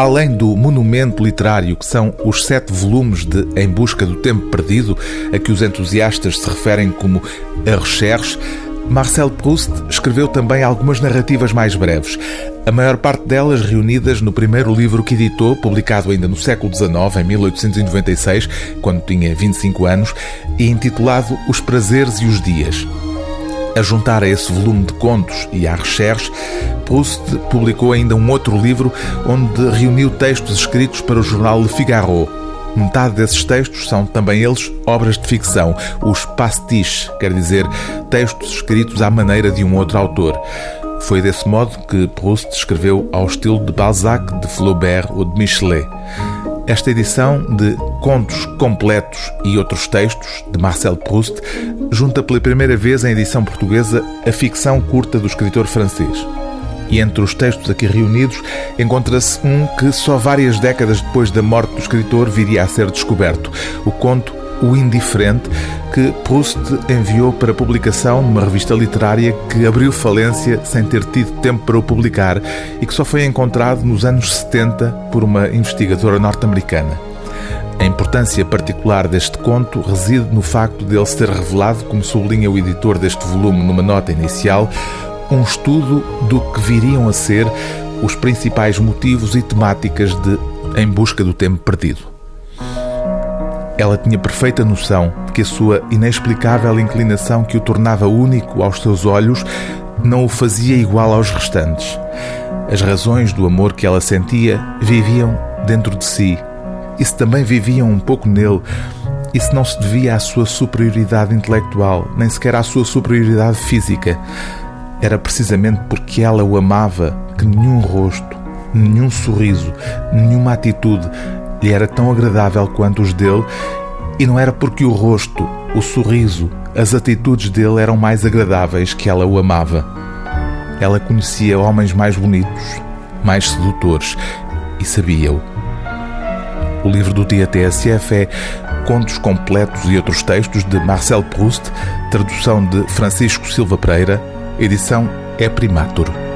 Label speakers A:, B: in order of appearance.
A: Além do monumento literário que são os sete volumes de Em Busca do Tempo Perdido, a que os entusiastas se referem como A Recherche, Marcel Proust escreveu também algumas narrativas mais breves, a maior parte delas reunidas no primeiro livro que editou, publicado ainda no século XIX, em 1896, quando tinha 25 anos, e intitulado Os Prazeres e os Dias. A juntar a esse volume de contos e à recherche, Proust publicou ainda um outro livro onde reuniu textos escritos para o jornal Le Figaro, Metade desses textos são também eles obras de ficção, os pastiches, quer dizer, textos escritos à maneira de um outro autor. Foi desse modo que Proust escreveu ao estilo de Balzac, de Flaubert ou de Michelet. Esta edição de Contos Completos e Outros Textos, de Marcel Proust, junta pela primeira vez em edição portuguesa a ficção curta do escritor francês. E entre os textos aqui reunidos encontra-se um que só várias décadas depois da morte do escritor viria a ser descoberto: o conto O Indiferente, que Proust enviou para publicação numa revista literária que abriu falência sem ter tido tempo para o publicar e que só foi encontrado nos anos 70 por uma investigadora norte-americana. A importância particular deste conto reside no facto de ele ser revelado, como sublinha o editor deste volume numa nota inicial, um estudo do que viriam a ser os principais motivos e temáticas de Em Busca do Tempo Perdido. Ela tinha perfeita noção de que a sua inexplicável inclinação que o tornava único aos seus olhos não o fazia igual aos restantes. As razões do amor que ela sentia viviam dentro de si. E se também viviam um pouco nele, isso não se devia à sua superioridade intelectual, nem sequer à sua superioridade física. Era precisamente porque ela o amava que nenhum rosto, nenhum sorriso, nenhuma atitude lhe era tão agradável quanto os dele, e não era porque o rosto, o sorriso, as atitudes dele eram mais agradáveis que ela o amava. Ela conhecia homens mais bonitos, mais sedutores, e sabia-o. O livro do dia TSF é Contos Completos e Outros Textos de Marcel Proust, tradução de Francisco Silva Pereira, edição é Primatur.